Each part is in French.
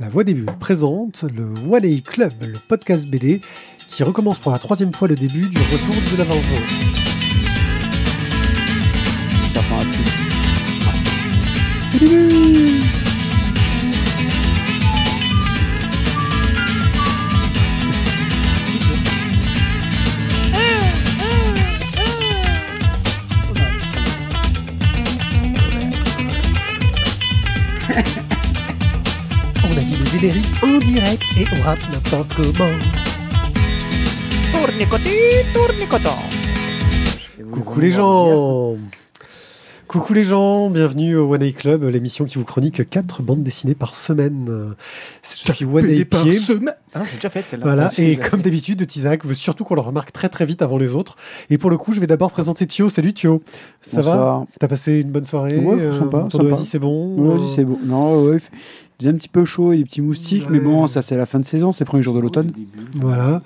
La Voix des Bulles présente le One A Club, le podcast BD qui recommence pour la troisième fois le début du retour de la vengeance. En direct et on rappe n'importe comment. Coucou les gens Coucou les gens, bienvenue au One A Club, l'émission qui vous chronique 4 bandes dessinées par semaine. Je suis One A Pied. Ah, j'ai déjà fait celle-là. Voilà, et comme d'habitude, Tizak veut surtout qu'on le remarque très très vite avant les autres. Et pour le coup, je vais d'abord présenter Thio. Salut Thio, ça va Bonsoir. T'as passé une bonne soirée Ouais, euh, sympa, Ton sympa. oasis, c'est bon Ouais, euh, vas-y, c'est bon. Non, ouais, faisait un petit peu chaud et des petits moustiques, mais bon, ça c'est la fin de saison, c'est le premier jour de l'automne. Voilà.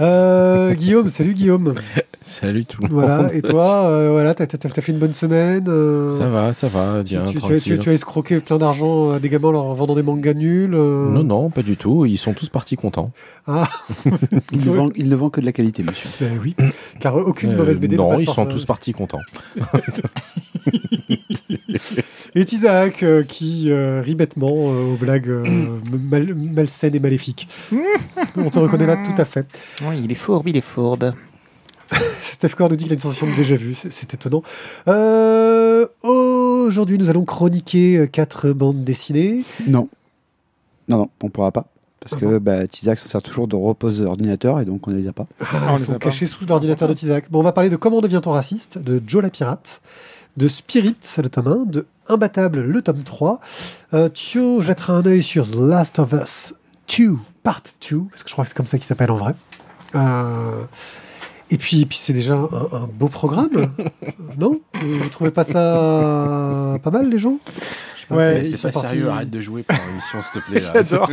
Euh, Guillaume, salut Guillaume. Salut tout le monde. Voilà, et toi, euh, voilà, t'as, t'as- t'as fait une bonne semaine euh, Ça va, ça va, tu, bien, tu- tu tu- tu as escroqué plein d'argent à des gamins en leur vendant des mangas nuls euh, Non, non, pas du tout. Ils sont tous partis contents. Ah, Il ne, vend, il ne vend que de la qualité, monsieur. ben oui, car aucune Euh, mauvaise BD ne non, passe ils par sont ça. tous partis contents. Et Isaac euh, qui euh, rit bêtement euh, aux blagues euh, mal- malsaines et maléfiques. On te reconnaît là tout à fait. Oui, il est fourbe, il est fourbe. Steph Core nous dit qu'il a une sensation de déjà vu, c'est, étonnant. Euh, aujourd'hui, nous allons chroniquer euh, quatre bandes dessinées. Non. Non, non, on pourra pas. Parce Ah que bah, Tizak ça sert toujours de repose d'ordinateur et donc on ne les a pas. Ah, on ils les sont pas. cachés sous l'ordinateur de Tizak. Bon, on va parler de Comment devient-on raciste de Joe la pirate, de Spirit, le tome 1, de Imbattable, le tome 3. Euh, Thio jettera un œil sur The Last of Us 2, Part 2, parce que je crois que c'est comme ça qu'il s'appelle en vrai. Euh, et puis, puis c'est déjà un, un beau programme, non? Vous trouvez pas ça pas mal, les gens? Je sais pas, Ouais, c'est pas partis- sérieux, arrête de jouer pour l'émission, s'il te plaît. J'adore.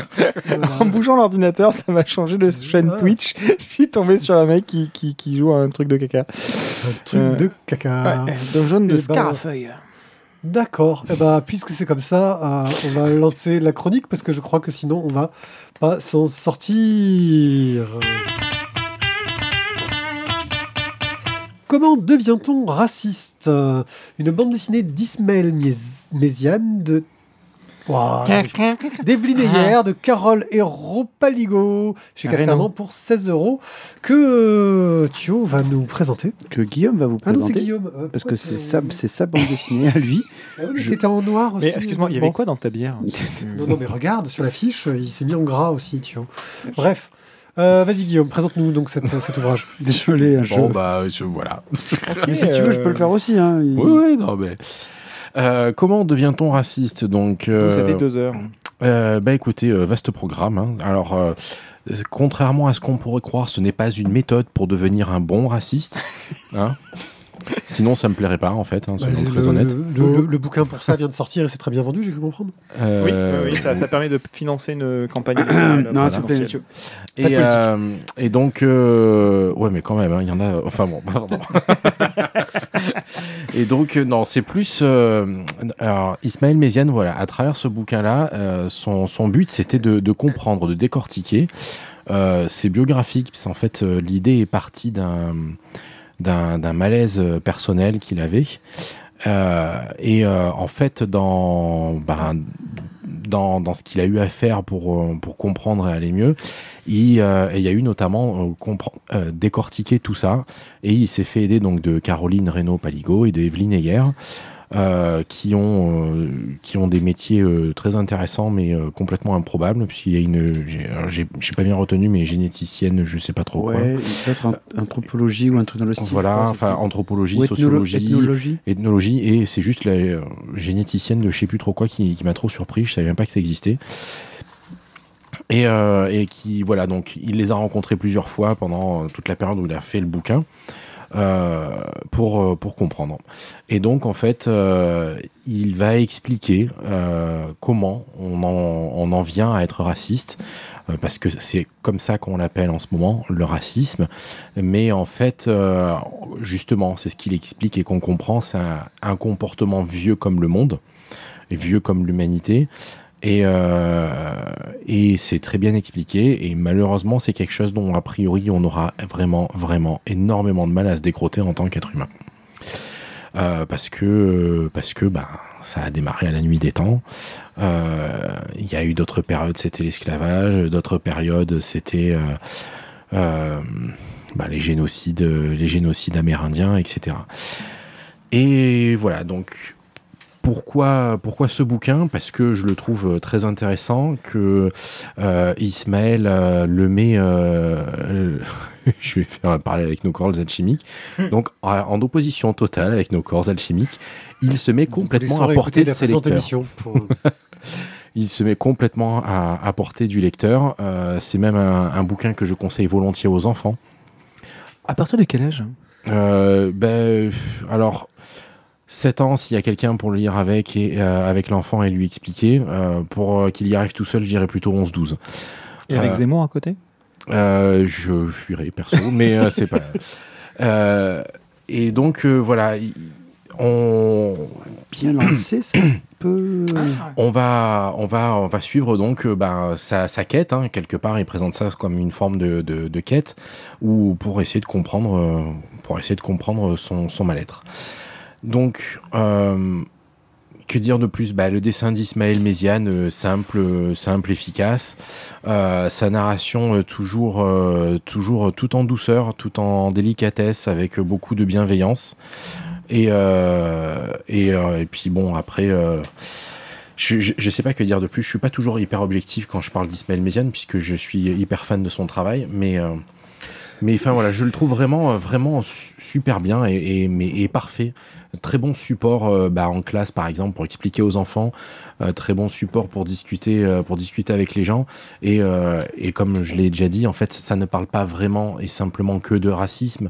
En bougeant l'ordinateur, ça m'a changé de chaîne Ah. Twitch. Je suis tombé sur un mec qui, qui, qui joue à un truc de caca. Un truc Euh, de caca. Ouais, Dungeon de Scarafeuille. D'accord. Eh ben, puisque c'est comme ça, euh, on va lancer la chronique parce que je crois que sinon on va pas s'en sortir. Comment devient-on raciste Euh, Une bande dessinée d'Ismaël Méz- Méziane de d'Evelyne Heyer, de Carole Hérault Paligo chez Ah, Casterman non. pour 16 euros que euh, Thio va nous présenter. Que Guillaume va vous Ah non, c'est présenter. Guillaume. Euh, parce que c'est sa, c'est sa bande dessinée à lui. Ah oui, mais je- t'étais en noir aussi. Mais excuse-moi, il y avait quoi dans ta bière Non, non, mais regarde, sur l'affiche, il s'est mis en gras aussi, vois. Bref. Euh, Vas-y, Guillaume, présente-nous donc cette- cet ouvrage. Désolé, je... Bon, bah, je- voilà. Mais si tu veux, je peux le faire aussi. Hein. Il- Oui, oui, non, mais. Euh, comment devient-on raciste Donc, euh, Vous avez deux heures. euh, bah écoutez, euh, vaste programme. hein. Alors, contrairement à ce qu'on pourrait croire, ce n'est pas une méthode pour devenir un bon raciste. hein. Sinon, ça me plairait pas, en fait, hein, soyons Bah, très le, honnêtes. le- le- le bouquin pour ça vient de sortir et c'est très bien vendu, j'ai cru comprendre. Oui, Euh, oui, oui, ça, ça permet de financer une campagne. non, s'il vous plaît, monsieur. Et, politique. euh, et donc, euh, ouais, mais quand même, hein, il y en a. Enfin bon, pardon. et donc, euh, non, c'est plus. euh, alors, Ismaël Méziane, voilà, à travers ce bouquin-là, euh, son, son but, c'était de, de comprendre, de décortiquer. Euh, c'est biographique, parce qu'en fait, euh, l'idée est partie d'un d'un malaise euh, personnel qu'il avait. Euh, et euh, en fait, dans, ben, dans, dans ce qu'il a eu à faire pour, pour comprendre et aller mieux, il, y a eu notamment décortiquer tout ça. Et il s'est fait aider donc de Caroline Reynaud Paligo et de Evelyne Heyer, euh, qui, ont, euh, qui ont des métiers euh, très intéressants mais complètement improbables. Puisqu'il y a une, j'ai pas bien retenu, mais généticienne, je sais pas trop quoi. Ouais, il peut être un- anthropologie ou un truc dans le style. Voilà, quoi, enfin anthropologie, ou sociologie, ethnologie. ethnologie, et c'est juste la généticienne de je sais plus trop quoi qui, qui m'a trop surpris, je savais même pas que ça existait. Et, et qui, voilà, donc il les a rencontrés plusieurs fois pendant toute la période où il a fait le bouquin. Euh, pour, euh, pour comprendre. Et donc, en fait, euh, il va expliquer comment on en, on en vient à être raciste, parce que c'est comme ça qu'on l'appelle en ce moment, le racisme. Mais en fait, justement, c'est ce qu'il explique et qu'on comprend, c'est un comportement vieux comme le monde, et vieux comme l'humanité. Et, euh, et c'est très bien expliqué. Et malheureusement, c'est quelque chose dont a priori on aura vraiment, vraiment énormément de mal à se décroter en tant qu'être humain. Euh, parce que parce que ben ça a démarré à la nuit des temps. Euh, Il y a eu d'autres périodes, c'était l'esclavage, d'autres périodes, c'était euh, euh, ben, les génocides, les génocides amérindiens, etc. Et voilà, donc pourquoi, pourquoi ce bouquin? Parce que je le trouve très intéressant, que euh, Ismaël euh, le met, euh, je vais faire un parallèle avec nos corps alchimiques, donc en, opposition totale avec nos corps alchimiques, il se met complètement à portée de ses lecteurs. Pour... Il se met complètement à, à portée du lecteur. Euh, C'est même un, un bouquin que je conseille volontiers aux enfants. À partir de quel âge? Euh, ben, alors, 7 ans, s'il y a quelqu'un pour le lire avec, et, euh, avec l'enfant et lui expliquer. Euh, pour euh, qu'il y arrive tout seul, je dirais plutôt 11-12. Et avec Zemmour à côté? je fuirai perso, mais c'est pas. Et donc, voilà, il- on, Bien lancé, peu. on, va, on, va, on va suivre donc ben, sa, sa quête. hein. quelque part, il présente ça comme une forme de, de, de quête ou pour essayer de comprendre, pour essayer de comprendre son, son mal-être. Donc, euh, que dire de plus? Bah, Le dessin d'Ismaël Méziane, euh, simple, euh, simple, efficace. Sa narration, toujours, toujours tout en douceur, tout en délicatesse, avec beaucoup de bienveillance. Et, puis bon, après, je, je, je sais pas que dire de plus. Je suis pas toujours hyper objectif quand je parle d'Ismaël Méziane, puisque je suis hyper fan de son travail. Mais, mais enfin voilà, je le trouve vraiment, euh, vraiment su- super bien et, mais, parfait. Très bon support euh, bah, en classe, par exemple, pour expliquer aux enfants. Euh, très bon support pour discuter, pour discuter avec les gens. Et, et comme je l'ai déjà dit, en fait, ça ne parle pas vraiment et simplement que de racisme,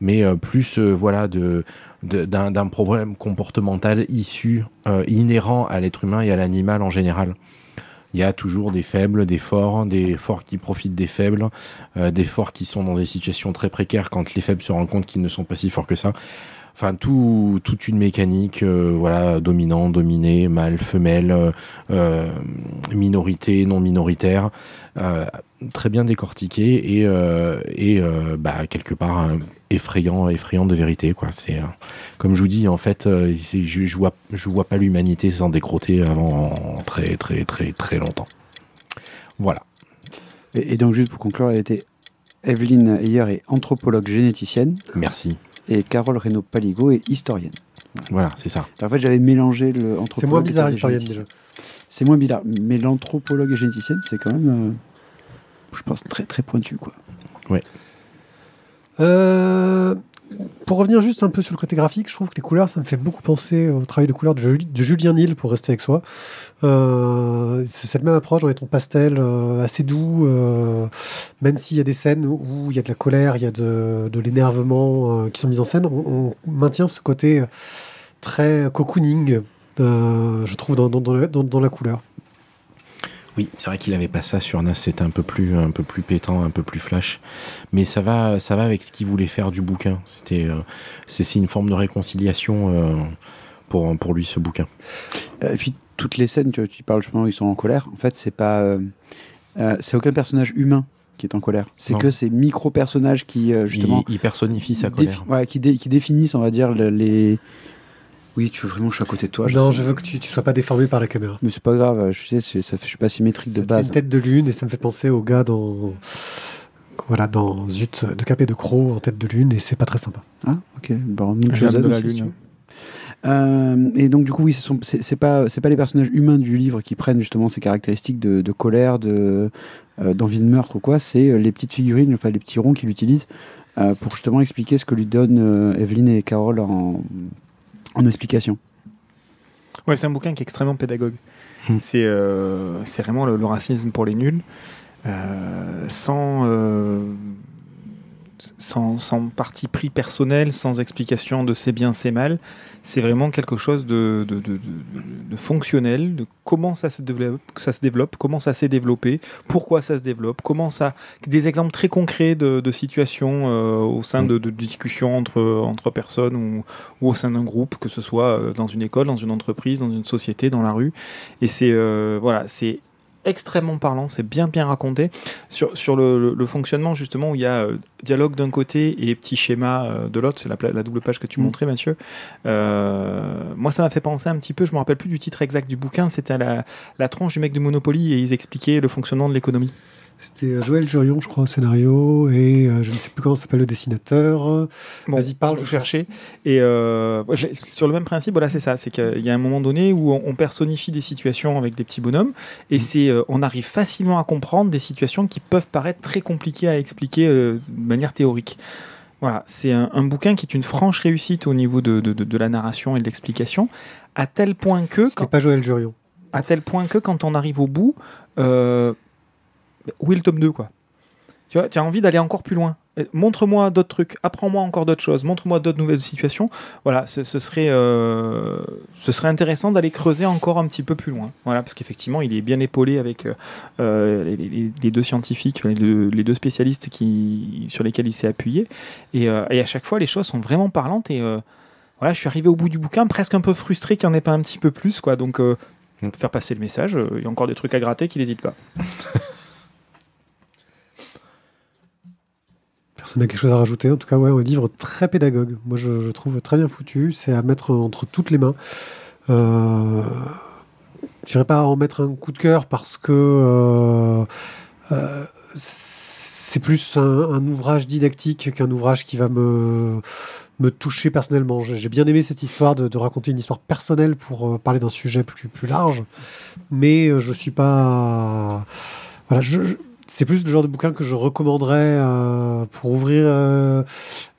mais plus, voilà, de d'un problème comportemental issu, inhérent à l'être humain et à l'animal en général. Il y a toujours des faibles, des forts, des forts qui profitent des faibles, euh, des forts qui sont dans des situations très précaires quand les faibles se rendent compte qu'ils ne sont pas si forts que ça. Enfin, tout, toute une mécanique, euh, voilà, dominant, dominé, mâle, femelle, euh, minorité, non minoritaire, très bien décortiqué et, euh, et euh, bah, quelque part effrayant, effrayant de vérité, quoi. C'est euh, comme je vous dis, en fait, euh, je, je vois, je vois pas l'humanité s'en décroter avant très, très, très, très longtemps. Voilà. Et, et donc, juste pour conclure, elle était. Evelyne Heyer est anthropologue généticienne Merci. et Carole Reynaud-Paligo est historienne. Voilà, c'est ça. En fait, j'avais mélangé le anthropologue. C'est moins bizarre, historienne déjà. C'est moins bizarre. Mais l'anthropologue et généticienne, c'est quand même, euh, je pense, très très pointu. Quoi. Euh, pour revenir juste un peu sur le côté graphique, je trouve que les couleurs, ça me fait beaucoup penser au travail de couleurs de, Juli- de Julien Nil, pour rester avec soi. Euh, c'est cette même approche dans les tons pastels, euh, assez doux, euh, même s'il y a des scènes où il y a de la colère, il y a de, de l'énervement qui sont mis en scène, on, on maintient ce côté très cocooning, je trouve, dans, dans- dans la- dans- dans la couleur. Oui, c'est vrai qu'il avait pas ça sur NAS, c'était un peu plus, un peu plus pétant, un peu plus flash. Mais ça va, ça va avec ce qu'il voulait faire du bouquin. C'était, euh, c'est une forme de réconciliation euh, pour, pour lui ce bouquin. Euh, Et puis, toutes les scènes, tu, vois, tu parles justement, où ils sont en colère. En fait, c'est pas. euh, c'est aucun personnage humain qui est en colère. C'est que ces micro-personnages qui, euh, justement. il, il personnifie sa colère. ouais, qui, dé- qui définissent, on va dire, le- les. Oui, tu veux vraiment, je suis à côté de toi. non, je veux que tu ne sois pas déformé par la caméra. Mais c'est pas grave, je sais, c'est- ça je suis pas symétrique de base. une tête de lune et ça me fait penser au gars dans voilà dans Zut de Cap et de Croc en tête de lune et c'est pas très sympa. Ah, ok. Bon, Moon J'aime de la lune. Euh, et donc du coup oui, ce sont- c'est c'est pas c'est pas les personnages humains du livre qui prennent justement ces caractéristiques de, de colère, de euh, d'envie de meurtre ou quoi. C'est euh, les petites figurines, enfin les petits ronds qu'il utilise euh, pour justement expliquer ce que lui donnent euh, Evelyne et Carole en, en explication. Ouais, c'est un bouquin qui est extrêmement pédagogue. Hmm. C'est euh, c'est vraiment le, le racisme pour les nuls, euh, sans, euh, sans, sans parti pris personnel, sans explication de c'est bien, c'est mal. C'est vraiment quelque chose de, de, de, de- de- de fonctionnel, de comment ça se développe, ça se développe, comment ça s'est développé, pourquoi ça se développe, comment ça, des exemples très concrets de, situations euh, au sein de, de discussions entre, entre personnes ou, ou au sein d'un groupe, que ce soit euh, dans une école, dans une entreprise, dans une société, dans la rue. Et c'est euh, voilà, c'est extrêmement parlant, c'est bien bien raconté. Sur, sur le, le- le fonctionnement, justement, où il y a euh, dialogue d'un côté et petit schéma euh, de l'autre, c'est la, double page que tu Mm. montrais, Mathieu. Euh, moi, ça m'a fait penser un petit peu, je me rappelle plus du titre exact du bouquin, c'était à la, la tronche du mec de Monopoly et ils expliquaient le fonctionnement de l'économie. C'était euh, Joël Jurion, je crois, au scénario, et euh, je ne sais plus comment s'appelle le dessinateur. Bon, Vas-y, parle, je chercher. Et euh, sur le même principe, voilà, c'est ça. C'est qu'il y a un moment donné où on, on personnifie des situations avec des petits bonhommes, et c'est, euh, on arrive facilement à comprendre des situations qui peuvent paraître très compliquées à expliquer de manière théorique. Voilà, c'est un, un bouquin qui est une franche réussite au niveau de, de- de- de la narration et de l'explication, à tel point que, quand, pas Joël Jurion. à tel point que quand on arrive au bout, euh, où est le tome 2 quoi? Tu vois, tu as envie d'aller encore plus loin. Montre-moi d'autres trucs, apprends-moi encore d'autres choses, montre-moi d'autres nouvelles situations. Voilà, ce, ce serait, euh, ce serait intéressant d'aller creuser encore un petit peu plus loin. Voilà, parce qu'effectivement, il est bien épaulé avec euh, euh, les, les- les deux scientifiques, les deux, les deux spécialistes qui, sur lesquels il s'est appuyé. Et, euh, et à chaque fois, les choses sont vraiment parlantes. Et voilà, je suis arrivé au bout du bouquin, presque un peu frustré qu'il n'y en ait pas un petit peu plus. Quoi. Donc, Mm. faire passer le message, il y a encore des trucs à gratter qu'il n'hésite pas. Personne n'a quelque chose à rajouter. En tout cas, ouais, un livre très pédagogue. Moi, je, je trouve très bien foutu. C'est à mettre entre toutes les mains. Euh, je dirais pas en mettre un coup de cœur parce que euh, euh, c'est plus un, ouvrage didactique qu'un ouvrage qui va me, toucher personnellement. J'ai bien aimé cette histoire de, raconter une histoire personnelle pour euh, parler d'un sujet plus, plus large, mais je suis pas. Voilà, je, c'est plus le genre de bouquin que je recommanderais euh, pour ouvrir euh,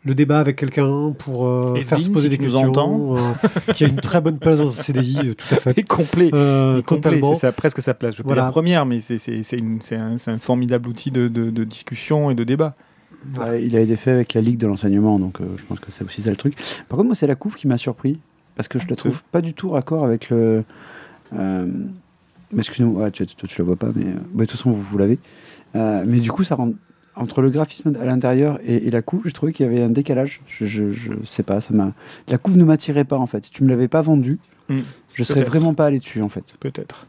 le débat avec quelqu'un, pour euh, faire se poser si des questions, entends. euh, qui a une très bonne place dans un CDI, euh, tout à fait. Et complet. Euh, Et complet, totalement. c'est ça, presque sa place. Je vais pas Voilà. dire première, mais c'est un, un formidable outil de, de- de discussion et de débat. Voilà. Ouais, il a été fait avec la Ligue de l'enseignement, donc euh, je pense que c'est aussi ça le truc. Par contre, moi, c'est la couve qui m'a surpris, parce que je la trouve pas du tout raccord avec le. Excusez-moi, ouais, tu, toi, tu la vois pas, mais euh, bah, de toute façon, vous, vous l'avez. Euh, mais du coup, ça rend. Entre le graphisme à l'intérieur et, et la couve, je trouvais qu'il y avait un décalage. Je, je, je sais pas, ça m'a. La couve ne m'attirait pas en fait. Si tu me l'avais pas vendue, Hmm, je serais vraiment pas allé dessus en fait. Peut-être.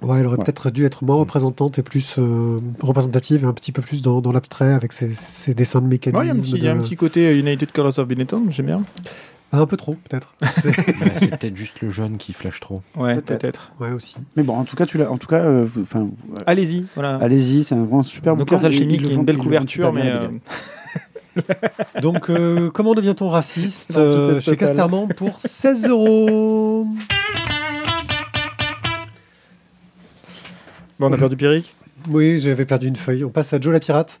Ouais, elle aurait Ouais. peut-être dû être moins représentante et plus euh, représentative et un petit peu plus dans, dans l'abstrait avec ses, ses dessins de mécanisme. Ouais, Il y a un petit- il y a un petit côté United Colors of Benetton, j'aime bien. Ah, un peu trop, peut-être. C'est- Ouais, peut-être juste le jeune qui flash trop. Ouais, Peut-être. ouais, aussi. Mais bon, en tout cas, tu l'as. En tout cas, euh, vous- enfin, voilà. Allez-y, voilà. allez-y, c'est un vraiment super No bouquin. Cours Alchimique, Ils le qui est font- une belle couverture, mais euh. Donc, euh, comment devient-on raciste euh, Chez. Casterman pour 16 euros. bon, on a perdu Pierrick? Oui, j'avais perdu une feuille. On passe à Joe la Pirate,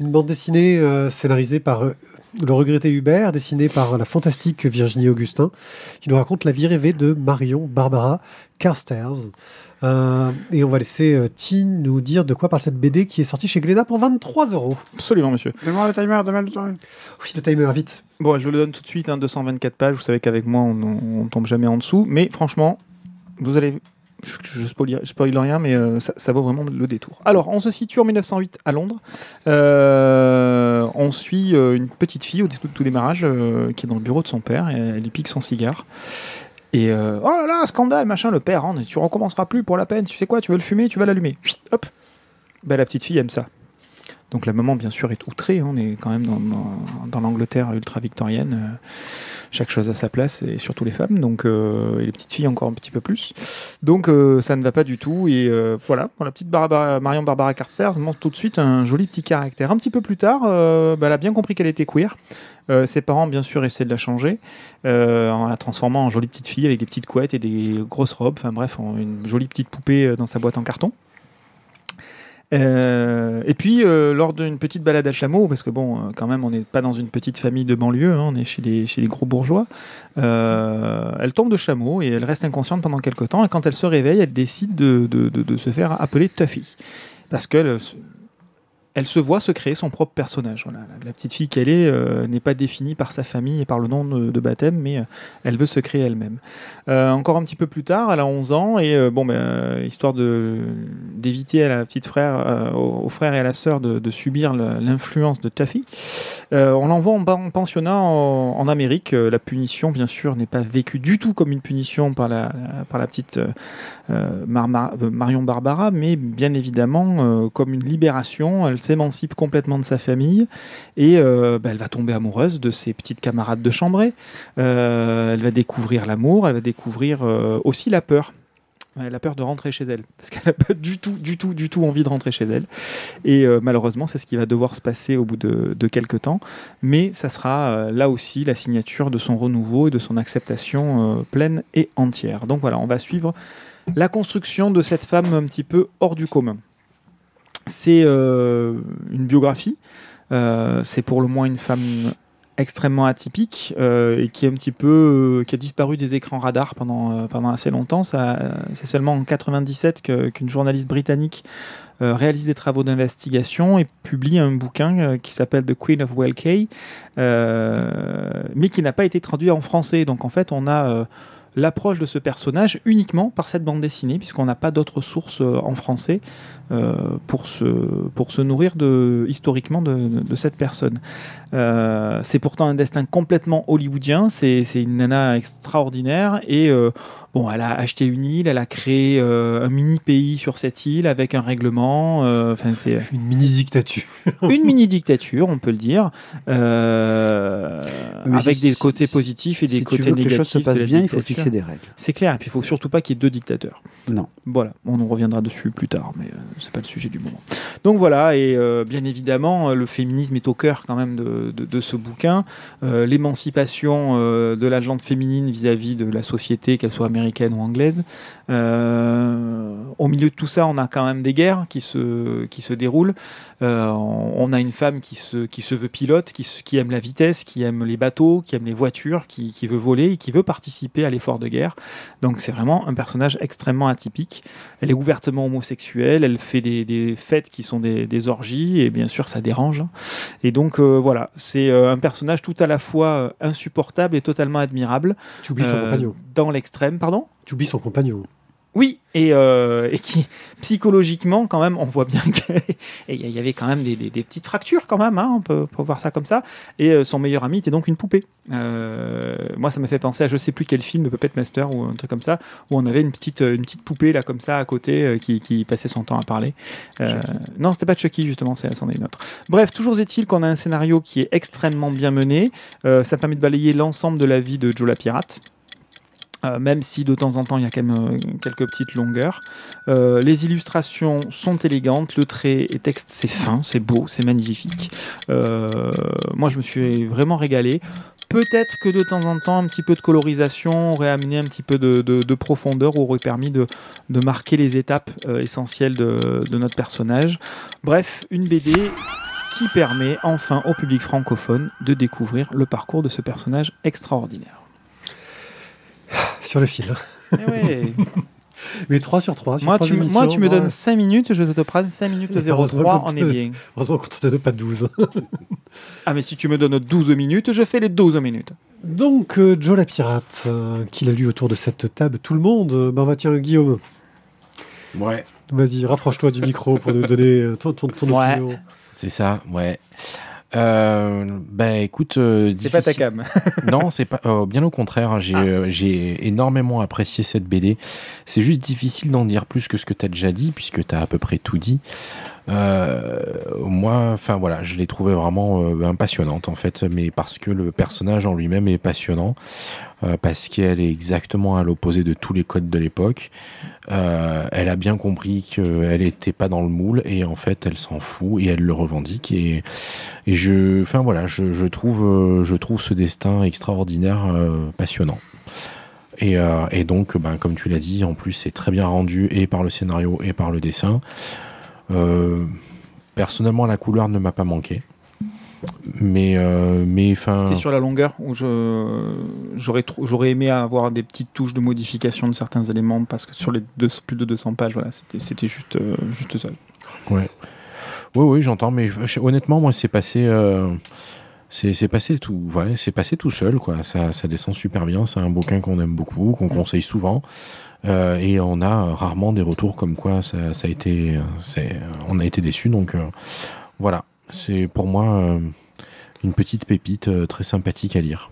une bande dessinée euh, scénarisée par euh, le regretté Hubert, dessinée par la fantastique Virginie Augustin, qui nous raconte la vie rêvée de Marion Barbara Carstairs. Euh, et on va laisser euh, Tine nous dire de quoi parle cette BD qui est sortie chez Glénat pour 23 euros. Absolument, monsieur. Donne-moi le timer, donne-moi le timer. Oui, le timer, vite. Bon, je le donne tout de suite, hein, 224 pages. Vous savez qu'avec moi, on, on tombe jamais en dessous. Mais franchement, vous allez. Je, spoil, rien, mais euh, ça, vaut vraiment le détour. Alors, on se situe en 1908 à Londres. Euh, on suit euh, une petite fille au tout, tout démarrage qui est dans le bureau de son père et elle y pique son cigare. Et oh là là, scandale, machin, le père, hein, tu recommenceras plus pour la peine. Tu sais quoi, tu veux le fumer, tu vas l'allumer. Hop. Ben, la petite fille aime ça. Donc la maman, bien sûr, est outrée. hein, on est quand même dans l'Angleterre ultra-victorienne. Chaque chose à sa place, et surtout les femmes. Donc, euh, et les petites filles encore un petit peu plus. Donc euh, ça ne va pas du tout. Et euh, voilà, la petite Barbara- Marion Barbara Carstairs montre tout de suite un joli petit caractère. Un petit peu plus tard, bah, elle a bien compris qu'elle était queer. Ses parents, bien sûr, essaient de la changer en la transformant en jolie petite fille avec des petites couettes et des grosses robes. Enfin bref, en une jolie petite poupée dans sa boîte en carton. Euh, et puis, euh, lors d'une petite balade à chameau, parce que bon, euh, quand même, on n'est pas dans une petite famille de banlieue, hein, on est chez les, chez les gros bourgeois, elle tombe de chameau et elle reste inconsciente pendant quelques temps. Et quand elle se réveille, elle décide de, de- de- de se faire appeler Tuffy. Parce qu'elle elle se voit se créer son propre personnage. La, petite fille qu'elle est euh, n'est pas définie par sa famille et par le nom de, baptême, mais euh, elle veut se créer elle-même. Euh, encore un petit peu plus tard, elle a 11 ans et bon, ben, histoire d'éviter à la petite frère, euh, au, au frère et à la sœur de, subir l'influence de Taffy, on l'envoie en, pensionnat en, Amérique. La punition, bien sûr, n'est pas vécue du tout comme une punition par la, la- par la petite euh, euh, Marion Barbara, mais bien évidemment euh, comme une libération. Elle s'émancipe complètement de sa famille et bah, elle va tomber amoureuse de ses petites camarades de chambrée. Elle va découvrir l'amour, elle va découvrir aussi la peur. Elle a peur de rentrer chez elle parce qu'elle n'a pas du tout, du tout, du tout envie de rentrer chez elle. Et malheureusement, c'est ce qui va devoir se passer au bout de, quelques temps. Mais ça sera là aussi la signature de son renouveau et de son acceptation pleine et entière. Donc voilà, on va suivre la construction de cette femme un petit peu hors du commun. C'est euh, une biographie. Euh, c'est pour le moins une femme extrêmement atypique euh, et qui est un petit peu qui a disparu des écrans radars pendant pendant assez longtemps. C'est seulement en 97 que- qu'une journaliste britannique réalise des travaux d'investigation et publie un bouquin qui s'appelle The Queen of Welkay, mais qui n'a pas été traduit en français. Donc en fait, on a l'approche de ce personnage uniquement par cette bande dessinée, puisqu'on n'a pas d'autres sources euh, en français euh, pour, se, nourrir historiquement de, cette personne. Euh, c'est pourtant un destin complètement hollywoodien, c'est une nana extraordinaire, et bon, elle a acheté une île, elle a créé euh, un mini-pays sur cette île avec un règlement, euh, enfin c'est Une mini-dictature. une mini-dictature, on peut le dire, euh, avec si- des côtés positifs et des si côtés tu veux que négatifs. les choses se passent bien, il faut dictature. fixer des règles. C'est clair, et puis il faut surtout pas qu'il y ait deux dictateurs. Non. Voilà, on en reviendra dessus plus tard, mais euh, c'est pas le sujet du moment. Donc voilà, et euh, bien évidemment, euh, le féminisme est au cœur quand même de, de- de ce bouquin. Euh, L'émancipation euh, de la gente féminine vis-à-vis de la société, qu'elle soit américaine ou anglaise. Euh, au milieu de tout ça, on a quand même des guerres qui se, qui se déroulent. Euh, on a une femme qui se, qui se veut pilote, qui, aime la vitesse, qui aime les bateaux, qui aime les voitures, qui, qui veut voler et qui veut participer à l'effort de guerre. Donc c'est vraiment un personnage extrêmement atypique. Elle est ouvertement homosexuelle, elle fait des, des fêtes qui sont des, des orgies, et bien sûr ça dérange. Et donc euh, voilà, c'est un personnage tout à la fois insupportable et totalement admirable. Tu oublies son compagnon. Dans l'extrême, pardon Tu oublies son compagnon. oui, et, euh, et qui psychologiquement quand même, on voit bien qu'il y avait quand même des, des- des petites fractures quand même, hein, on, peut, voir ça comme ça. Et euh, son meilleur ami était donc une poupée. Euh, moi, ça m'a fait penser à je sais plus quel film, Puppet Master ou un truc comme ça, où on avait une petite, une petite poupée là comme ça à côté qui, qui passait son temps à parler. Non, c'était pas Chucky justement, c'est- c'en est une autre. Bref, toujours est-il qu'on a un scénario qui est extrêmement bien mené. Ça permet de balayer l'ensemble de la vie de Joe la pirate. Euh, même si de temps en temps il y a quand même euh, quelques petites longueurs. Euh, les illustrations sont élégantes, le trait est texte, c'est fin, c'est beau, c'est magnifique. Moi je me suis vraiment régalé. Peut-être que de temps en temps, un petit peu de colorisation aurait amené un petit peu de, de- de profondeur, ou aurait permis de, marquer les étapes essentielles de notre personnage. Bref, une BD qui permet enfin au public francophone de découvrir le parcours de ce personnage extraordinaire. Sur le fil. hein. Eh ouais. Mais 3 sur 3. moi, tu, me- moi, tu me donnes 5 minutes, je te prends 5 minutes Et heureusement 03, qu'on on te- est bien. Heureusement qu'on t'en donne pas 12. Ah, mais si tu me donnes 12 minutes, je fais les 12 minutes. Donc, euh, Joe la pirate, euh, qui l'a lu autour de cette table, tout le monde. euh, Ben, on va tiens, Guillaume, Ouais, vas-y, rapproche-toi du micro pour nous donner euh, ton, ton, ton Ouais. opinion. c'est ça, ouais. Euh, ben écoute, euh, C'est pas ta cam. non, c'est pas. euh, bien au contraire, hein, j'ai Ah. euh, j'ai énormément apprécié cette BD. C'est juste difficile d'en dire plus que ce que tu as déjà dit, puisque tu as à peu près tout dit. Euh, moi, enfin voilà, je l'ai trouvé vraiment euh, passionnante en fait, mais parce que le personnage en lui-même est passionnant, euh, parce qu'elle est exactement à l'opposé de tous les codes de l'époque. Elle a bien compris qu'elle n'était pas dans le moule et en fait elle s'en fout et elle le revendique et, je, enfin voilà, je, trouve, je trouve ce destin extraordinaire, passionnant. Et, et donc, ben, comme tu l'as dit, en plus c'est très bien rendu et par le scénario et par le dessin. Euh, personnellement, la couleur ne m'a pas manqué. Mais, euh, mais enfin. C'était sur la longueur où je j'aurais j'aurais aimé avoir des petites touches de modification de certains éléments parce que sur les deux, plus de 200 pages, voilà, c'était c'était juste euh, juste ça. Ouais. Oui, oui, j'entends, mais je- honnêtement, moi, c'est passé. euh, c'est c'est passé tout, ouais, c'est passé tout seul, quoi. Ça, ça descend super bien. C'est un bouquin qu'on aime beaucoup, qu'on conseille souvent, Euh, et on a rarement des retours comme quoi ça, a été, euh, c'est, on a été déçus. Donc euh, voilà, c'est pour moi euh, une petite pépite euh, très sympathique à lire.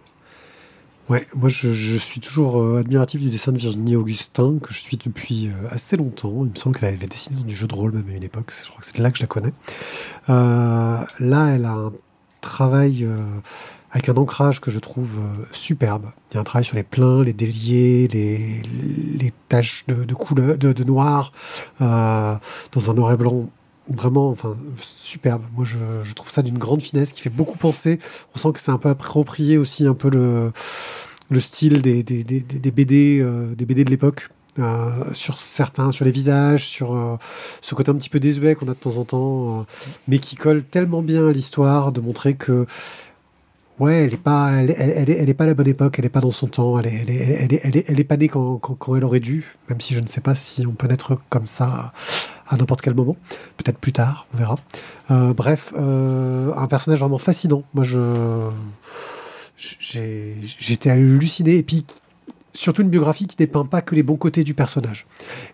Ouais, moi je, je suis toujours euh, admiratif du dessin de Virginie Augustin, que je suis depuis euh, assez longtemps. Il me semble qu'elle avait dessiné dans du jeu de rôle même à une époque, je crois que c'est là que je la connais. Euh, là, elle a un travail euh, avec un ancrage que je trouve euh, superbe. Il y a un travail sur les pleins, les déliés, les, taches de, couleur, de, noir, euh, dans un noir et blanc. Vraiment, enfin, superbe. Moi, je, trouve ça d'une grande finesse qui fait beaucoup penser. On sent que c'est un peu approprié aussi un peu le, le style des, des, des, BD, euh, BD de l'époque. sur certains, sur les visages, sur ce côté un petit peu désuet qu'on a de temps en temps, mais qui colle tellement bien à l'histoire de montrer que ouais, elle est pas, elle, elle, elle pas à la bonne époque, elle est pas dans son temps, elle est, elle est, est, pas née quand, quand, quand elle aurait dû, même si je ne sais pas si on peut naître comme ça à n'importe quel moment, peut-être plus tard, on verra. Euh, bref, euh, un personnage vraiment fascinant. Moi, je j'ai- j'étais halluciné et puis surtout une biographie qui dépeint pas que les bons côtés du personnage.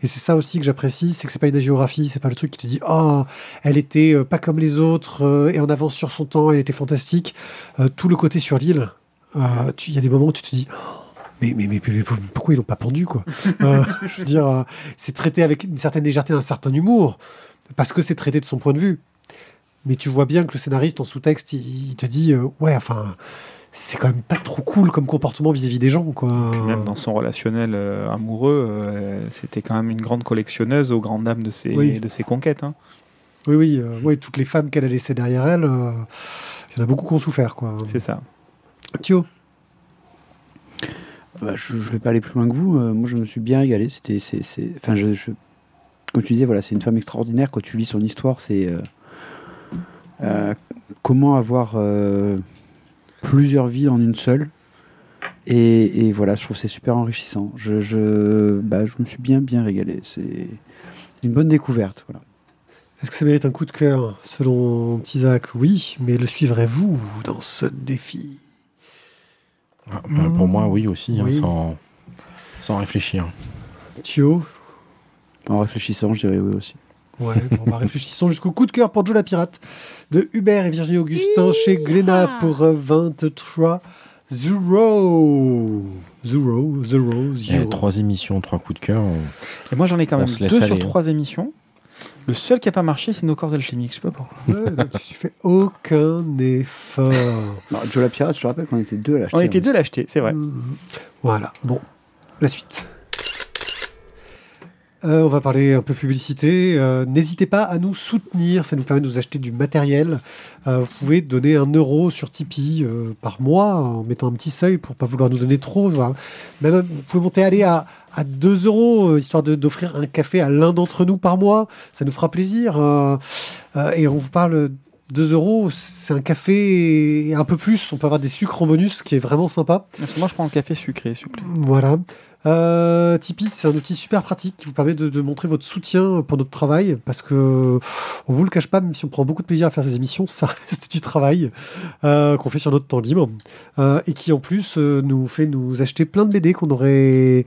Et c'est ça aussi que j'apprécie, c'est que c'est pas une agiographie, c'est pas le truc qui te dit oh elle était euh, pas comme les autres euh, et en avance sur son temps, elle était fantastique. Euh, tout le côté sur l'île, euh, il y a des moments où tu te dis Oh, mais, mais, mais, mais pourquoi ils l'ont pas pendu quoi Euh, Je veux dire, euh, c'est traité avec une certaine légèreté, un certain humour, parce que c'est traité de son point de vue. Mais tu vois bien que le scénariste en sous-texte, il, il te dit euh, ouais, enfin, c'est quand même pas trop cool comme comportement vis-à-vis des gens, quoi. Puis même dans son relationnel euh, amoureux, euh, c'était quand même une grande collectionneuse aux grandes dames de ses, Oui. de ses conquêtes. hein. Oui, oui, euh, ouais, toutes les femmes qu'elle a laissées derrière elle, euh, il y en a beaucoup qui ont souffert, quoi. C'est ça. Thio, Bah, je, je vais pas aller plus loin que vous. euh, moi, je me suis bien régalé. C'était, c'est, c'est- enfin, je, je- comme tu disais, voilà, c'est une femme extraordinaire. Quand tu lis son histoire, c'est euh, euh, comment avoir euh, plusieurs vies en une seule. Et, et voilà, je trouve que c'est super enrichissant. Je, je, bah, je me suis bien, bien régalé. C'est une bonne découverte. Voilà. est-ce que ça mérite un coup de cœur Selon Isaac, oui, mais le suivrez-vous dans ce défi? Ah, bah, pour moi, oui aussi, hein, sans, sans réfléchir. Thio? En réfléchissant, je dirais oui aussi. Ouais, bon, bah, réfléchissons jusqu'au coup de cœur pour Joe la Pirate de Hubert et Virginie Augustin chez Glénat pour euh, 23 0 0 0 Il y a 0 trois émissions, trois coups de cœur. on- Et moi, j'en ai quand même deux aller, sur hein. trois émissions. Le seul qui n'a pas marché, c'est nos corps alchimiques. Je sais pas pourquoi. Ouais, donc tu fais aucun effort. Non, Joe la Pirate, je te rappelle qu'on était deux à l'acheter. On était deux à l'acheter, c'est vrai. Voilà, bon, la suite. Euh, on va parler un peu publicité. Euh, N'hésitez pas à nous soutenir, ça nous permet de nous acheter du matériel. Euh, vous pouvez donner un euro sur Tipeee par mois en mettant un petit seuil pour pas vouloir nous donner trop. Voilà. Même, vous pouvez monter aller à, à 2 euros, histoire d'offrir un café à l'un d'entre nous par mois. Ça nous fera plaisir. Et on vous parle 2 euros, c'est un café et un peu plus. On peut avoir des sucres en bonus, ce qui est vraiment sympa. Parce que Moi, je prends le café sucré, s'il vous plaît. Voilà. Euh, Tipeee, c'est un outil super pratique qui vous permet de, montrer votre soutien pour notre travail parce que on vous le cache pas, même si on prend beaucoup de plaisir à faire ces émissions, ça reste du travail euh, qu'on fait sur notre temps libre. Euh, et qui en plus euh, nous fait nous acheter plein de BD qu'on aurait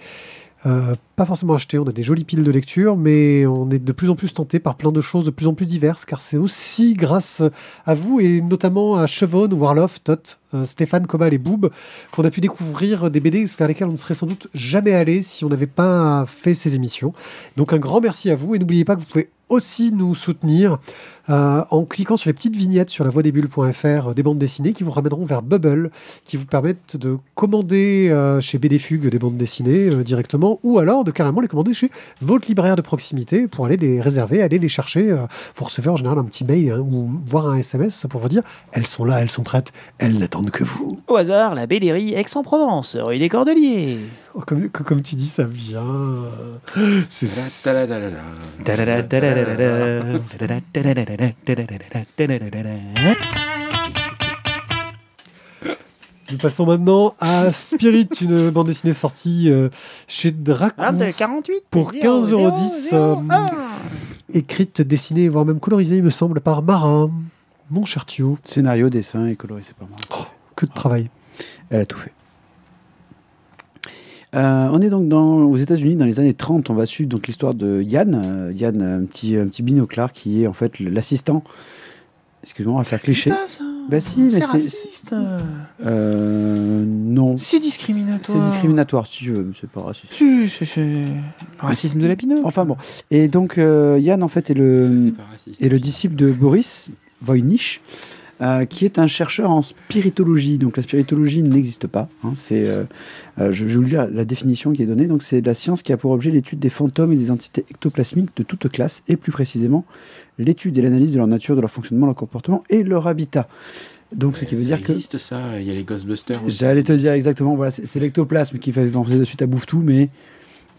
euh, pas forcément acheté. On a des jolies piles de lecture, mais on est de plus en plus tenté par plein de choses de plus en plus diverses, car c'est aussi grâce à vous et notamment à Chevon, Warloff, Tot, euh, Stéphane, Cobal et Boob qu'on a pu découvrir des BD vers lesquels on ne serait sans doute jamais allé si on n'avait pas fait ces émissions. Donc un grand merci à vous et n'oubliez pas que vous pouvez aussi nous soutenir euh, en cliquant sur les petites vignettes sur la voie des bulles.fr euh, des bandes dessinées qui vous ramèneront vers Bubble, qui vous permettent de commander euh, chez BD Fugue des bandes dessinées euh, directement ou alors de carrément les commander chez votre libraire de proximité pour aller les réserver, aller les chercher. euh, vous recevez en général un petit mail hein, ou voir un SMS pour vous dire elles sont là, elles sont prêtes, elles n'attendent que vous. Au hasard, la Bellerie Aix-en-Provence, rue des Cordeliers. Oh, comme, comme tu dis, ça vient. C'est Nous passons maintenant à Spirit, une bande dessinée sortie euh, chez Dracou. Ah, de 48 Pour 0, 15,10 0, euh, 0, Écrite, dessinée, voire même colorisée, il me semble, par Marin. Mon cher Thio, Scénario, dessin et colorisé par moi. que de travail. Elle a tout fait. Euh, on est donc dans, aux États-Unis dans les années 30. On va suivre donc l'histoire de Yann. Euh, Yann, un petit, un petit binoclard qui est en fait l'assistant. Excuse-moi, on va faire cliché. pas ça. Bah si, mais c'est raciste. Euh, non. C'est discriminatoire. C'est discriminatoire, si tu veux, mais c'est pas raciste. Si, c'est- le racisme de la pinote. Enfin bon. Et donc, euh, Yann, en fait, est le, est le disciple de Boris Voynich, euh, qui est un chercheur en spiritologie. Donc la spiritologie n'existe pas. hein. c'est, euh, euh, je, vais vous lire la définition qui est donnée. Donc c'est la science qui a pour objet l'étude des fantômes et des entités ectoplasmiques de toute classe, et plus précisément l'étude et l'analyse de leur nature, de leur fonctionnement, leur comportement et leur habitat. Donc ce qui veut dire que existe ça, il y a les Ghostbusters. J'allais te dire exactement, voilà, c'est c'est l'ectoplasme qui fait penser de suite à Bouffe-Tout, mais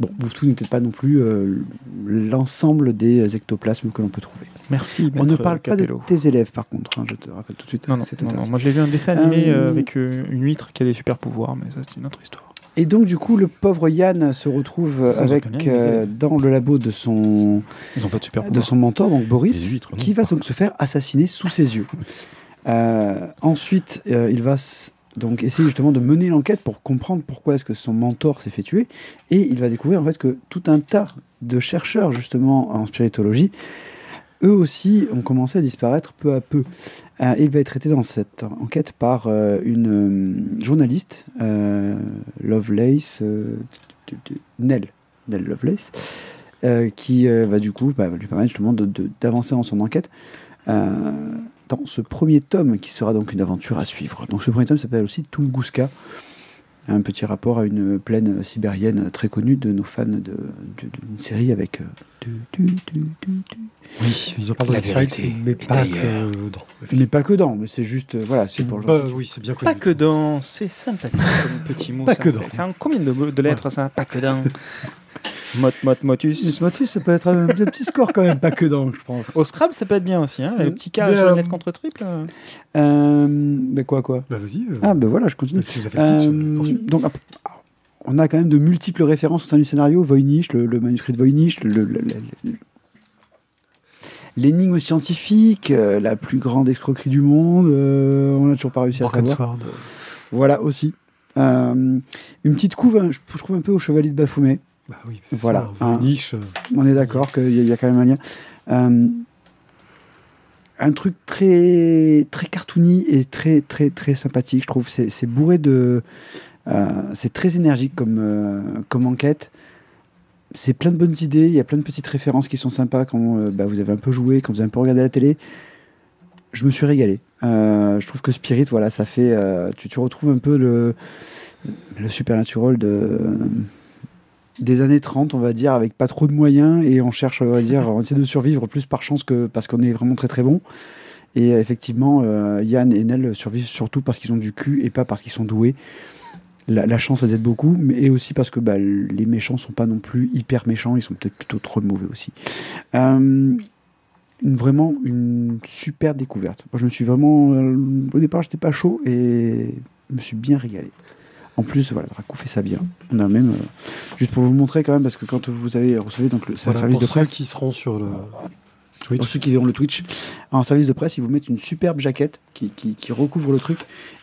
bon, Bouffe-Tout n'est peut-être pas non plus euh, l'ensemble des ectoplasmes que l'on peut trouver. Merci. On ne parle pas de tes élèves, par contre, hein, je te rappelle tout de suite. Non, non, non, non, intéressant. moi je l'ai vu un dessin animé Euh, euh, avec euh, une huître qui a des super pouvoirs, mais ça c'est une autre histoire. Et donc, du coup, le pauvre Yann se retrouve Sans avec euh, dans le labo de son, Ils ont pas de super de pouvoirs. son mentor, donc Boris, huîtres, non qui va donc se faire assassiner sous ses yeux. Euh, ensuite, euh, il va donc essayer justement de mener l'enquête pour comprendre pourquoi est-ce que son mentor s'est fait tuer, et il va découvrir en fait que tout un tas de chercheurs justement en spiritologie, eux aussi ont commencé à disparaître peu à peu. Euh, il va être traité dans cette enquête par euh, une euh, journaliste, euh, Lovelace, Nell, Nell Lovelace, qui va du coup bah, lui permettre justement d'avancer dans son enquête dans ce premier tome qui sera donc une aventure à suivre. Donc ce premier tome s'appelle aussi Tunguska, un petit rapport à une plaine sibérienne très connue de nos fans de- de- d'une série avec... euh, du- du- du- Oui, en dans La vérité mais pas que dans. Mais pas que dans, mais c'est juste, euh, voilà, c'est pour le Bah, oui, c'est bien connu. Pas que dans, c'est sympathique comme petit mot. Pas ça. que C'est- dans. C'est un combien de, de lettres ça Pas que dans. Mot, mot, motus. Motus, ça peut être un, un petit score quand même, pas que dans, je pense. Au Scrabble, ça peut être bien aussi. Hein, le petit cas sur euh, une lettre contre triple. euh. Euh, mais quoi, quoi? Bah, vas-y. euh, Ah, ben voilà, je continue. tu nous as fait le pitch, Euh, poursuis. donc, on a quand même de multiples références au sein du scénario. Voynich, le, le manuscrit de Voynich, le- le- le- le- l'énigme scientifique, euh, la plus grande escroquerie du monde. euh, on n'a toujours pas réussi à Broken savoir. Sword. Voilà aussi. Euh, une petite couve, hein, je, je trouve un peu au Chevalier de Baphomet. Bah oui, Voilà, ça, un- niche. euh, On est d'accord qu'il y, a- il y a quand même un lien. Euh, un truc très très cartoony et très très très sympathique, je trouve. C'est bourré de, euh, c'est très énergique comme euh, comme enquête. C'est plein de bonnes idées. Il y a plein de petites références qui sont sympas quand bah, vous avez un peu joué, quand vous avez un peu regardé la télé. Je me suis régalé. Je trouve que Spirit, voilà, ça fait. tu, tu retrouves un peu le le supernatural de des années 30, on va dire, avec pas trop de moyens, et on cherche, on va dire, on essaie de survivre plus par chance que parce qu'on est vraiment très très bon. Et effectivement, euh, Yann et Nell survivent surtout parce qu'ils ont du cul et pas parce qu'ils sont doués. La, la chance les aide beaucoup, mais et aussi parce que bah, les méchants sont pas non plus hyper méchants, ils sont peut-être plutôt trop mauvais aussi. Euh, une- vraiment une super découverte. Moi, je me suis vraiment. euh, au départ, j'étais pas chaud et je me suis bien régalé. En plus, voilà, Dracou fait ça bien. On a même, euh, juste pour vous montrer quand même, parce que quand vous avez recevez donc le un service pour de ceux presse, qui seront sur le pour Twitch. ceux qui verront le Twitch, en service de presse, ils vous mettent une superbe jaquette qui, qui, qui recouvre le truc,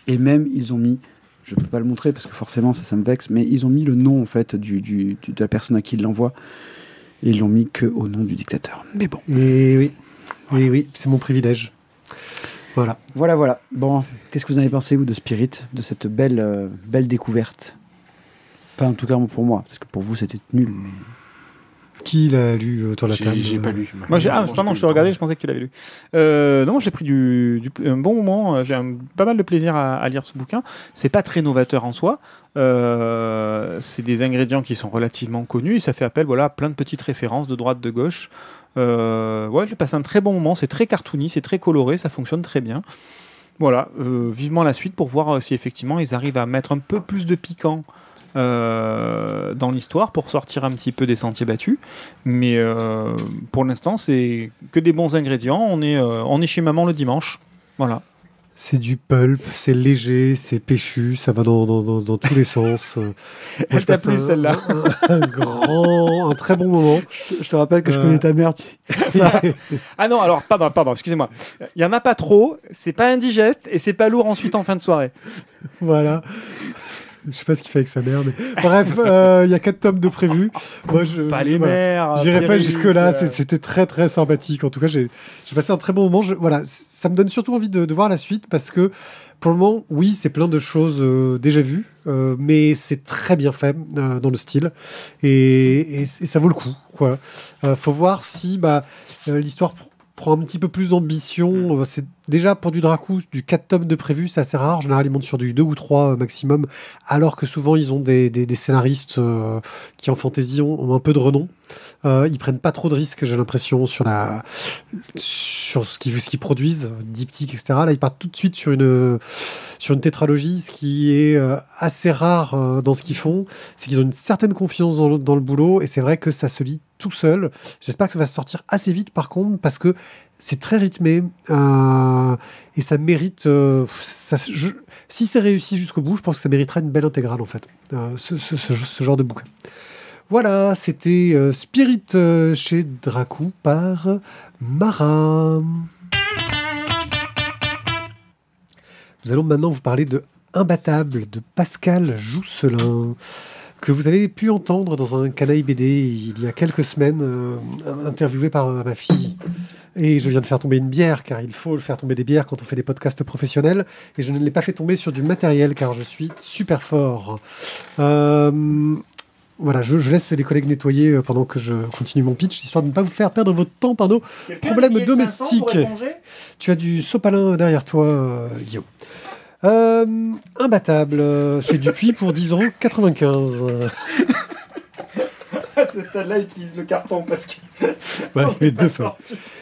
et même ils ont mis, je peux pas le montrer parce que forcément ça, ça me vexe, mais ils ont mis le nom en fait du, du- du- de la personne à qui ils l'envoient, et ils l'ont mis que au nom du dictateur. Mais bon, Et oui, oui, oui, c'est mon privilège. Voilà. voilà, voilà. Bon, qu'est-ce que vous en avez pensé vous de Spirit, de cette belle, euh, belle découverte? Pas en tout cas pour moi, parce que pour vous c'était nul. mais- Qui l'a lu autour de la table J'ai pas lu. Moi, j'ai, ah, pardon, je te regardais, je pensais que tu l'avais lu. Euh, non, j'ai pris du, du- un bon moment. euh, J'ai un- pas mal de plaisir à, à lire ce bouquin. C'est pas très novateur en soi. Euh, c'est des ingrédients qui sont relativement connus et ça fait appel, voilà, à plein de petites références de droite, de gauche. Euh, ouais, j'ai passé un très bon moment. C'est très cartoony, c'est très coloré, ça fonctionne très bien. Voilà, euh, vivement la suite pour voir euh, si effectivement ils arrivent à mettre un peu plus de piquant dans l'histoire pour sortir un petit peu des sentiers battus. Mais pour l'instant, c'est que des bons ingrédients. On est, on est chez maman le dimanche. Voilà. C'est du pulp, c'est léger, c'est péchu, ça va dans, dans, dans, dans tous les sens. Euh, moi, Elle je t'a plu, celle-là un, un grand, un très bon moment. Je te rappelle que je Euh, connais ta mère. Ah non, alors, pardon, pardon, excusez-moi. Il y en a pas trop, c'est pas indigeste et c'est pas lourd ensuite en fin de soirée. Voilà. Je sais pas ce qu'il fait avec sa mère, mais bref, euh, il y a quatre tomes de prévus. Moi, je, Pas les voilà. mères. J'irai pas Pierrick, jusque-là, euh, c'était très très sympathique. En tout cas, j'ai passé un très bon moment. Je- voilà, ça me donne surtout envie de, de voir la suite parce que pour le moment, oui, c'est plein de choses euh, déjà vues, euh, mais c'est très bien fait euh, dans le style et, et et ça vaut le coup. Quoi. Euh, faut voir si bah, euh, l'histoire prend un petit peu plus d'ambition. Euh, C'est déjà pour du Dracou, du 4 tomes de prévu, c'est assez rare. En général, ils montent sur du 2 ou 3 maximum, alors que souvent, ils ont des, des- des scénaristes euh, qui, en fantasy, ont, ont un peu de renom. Euh, ils prennent pas trop de risques, j'ai l'impression, sur la sur ce qu'ils produisent, diptyque, etc. Là, ils partent tout de suite sur une sur une tétralogie, ce qui est euh, assez rare euh, dans ce qu'ils font. C'est qu'ils ont une certaine confiance dans le, dans le boulot, et c'est vrai que ça se lit tout seul. J'espère que ça va sortir assez vite, par contre, parce que c'est très rythmé euh, et ça mérite. euh, ça, si c'est réussi jusqu'au bout, je pense que ça mériterait une belle intégrale, en fait, euh, ce, genre de bouquin. Voilà, c'était Spirit chez Dracou par Mara. Nous allons maintenant vous parler de Imbattable de Pascal Jousselin, que vous avez pu entendre dans un canaille BD il y a quelques semaines, euh, interviewé par euh, ma fille. Et je viens de faire tomber une bière, car il faut faire tomber des bières quand on fait des podcasts professionnels. Et je ne l'ai pas fait tomber sur du matériel, car je suis super fort. Euh, voilà, je, je laisse les collègues nettoyer pendant que je continue mon pitch, histoire de ne pas vous faire perdre votre temps par nos problèmes domestiques. Tu as du sopalin derrière toi, Guillaume. Euh, imbattable, euh, chez Dupuis pour 10,95€. À ce stade-là, utilise le carton parce que. Voilà, avait deux feux.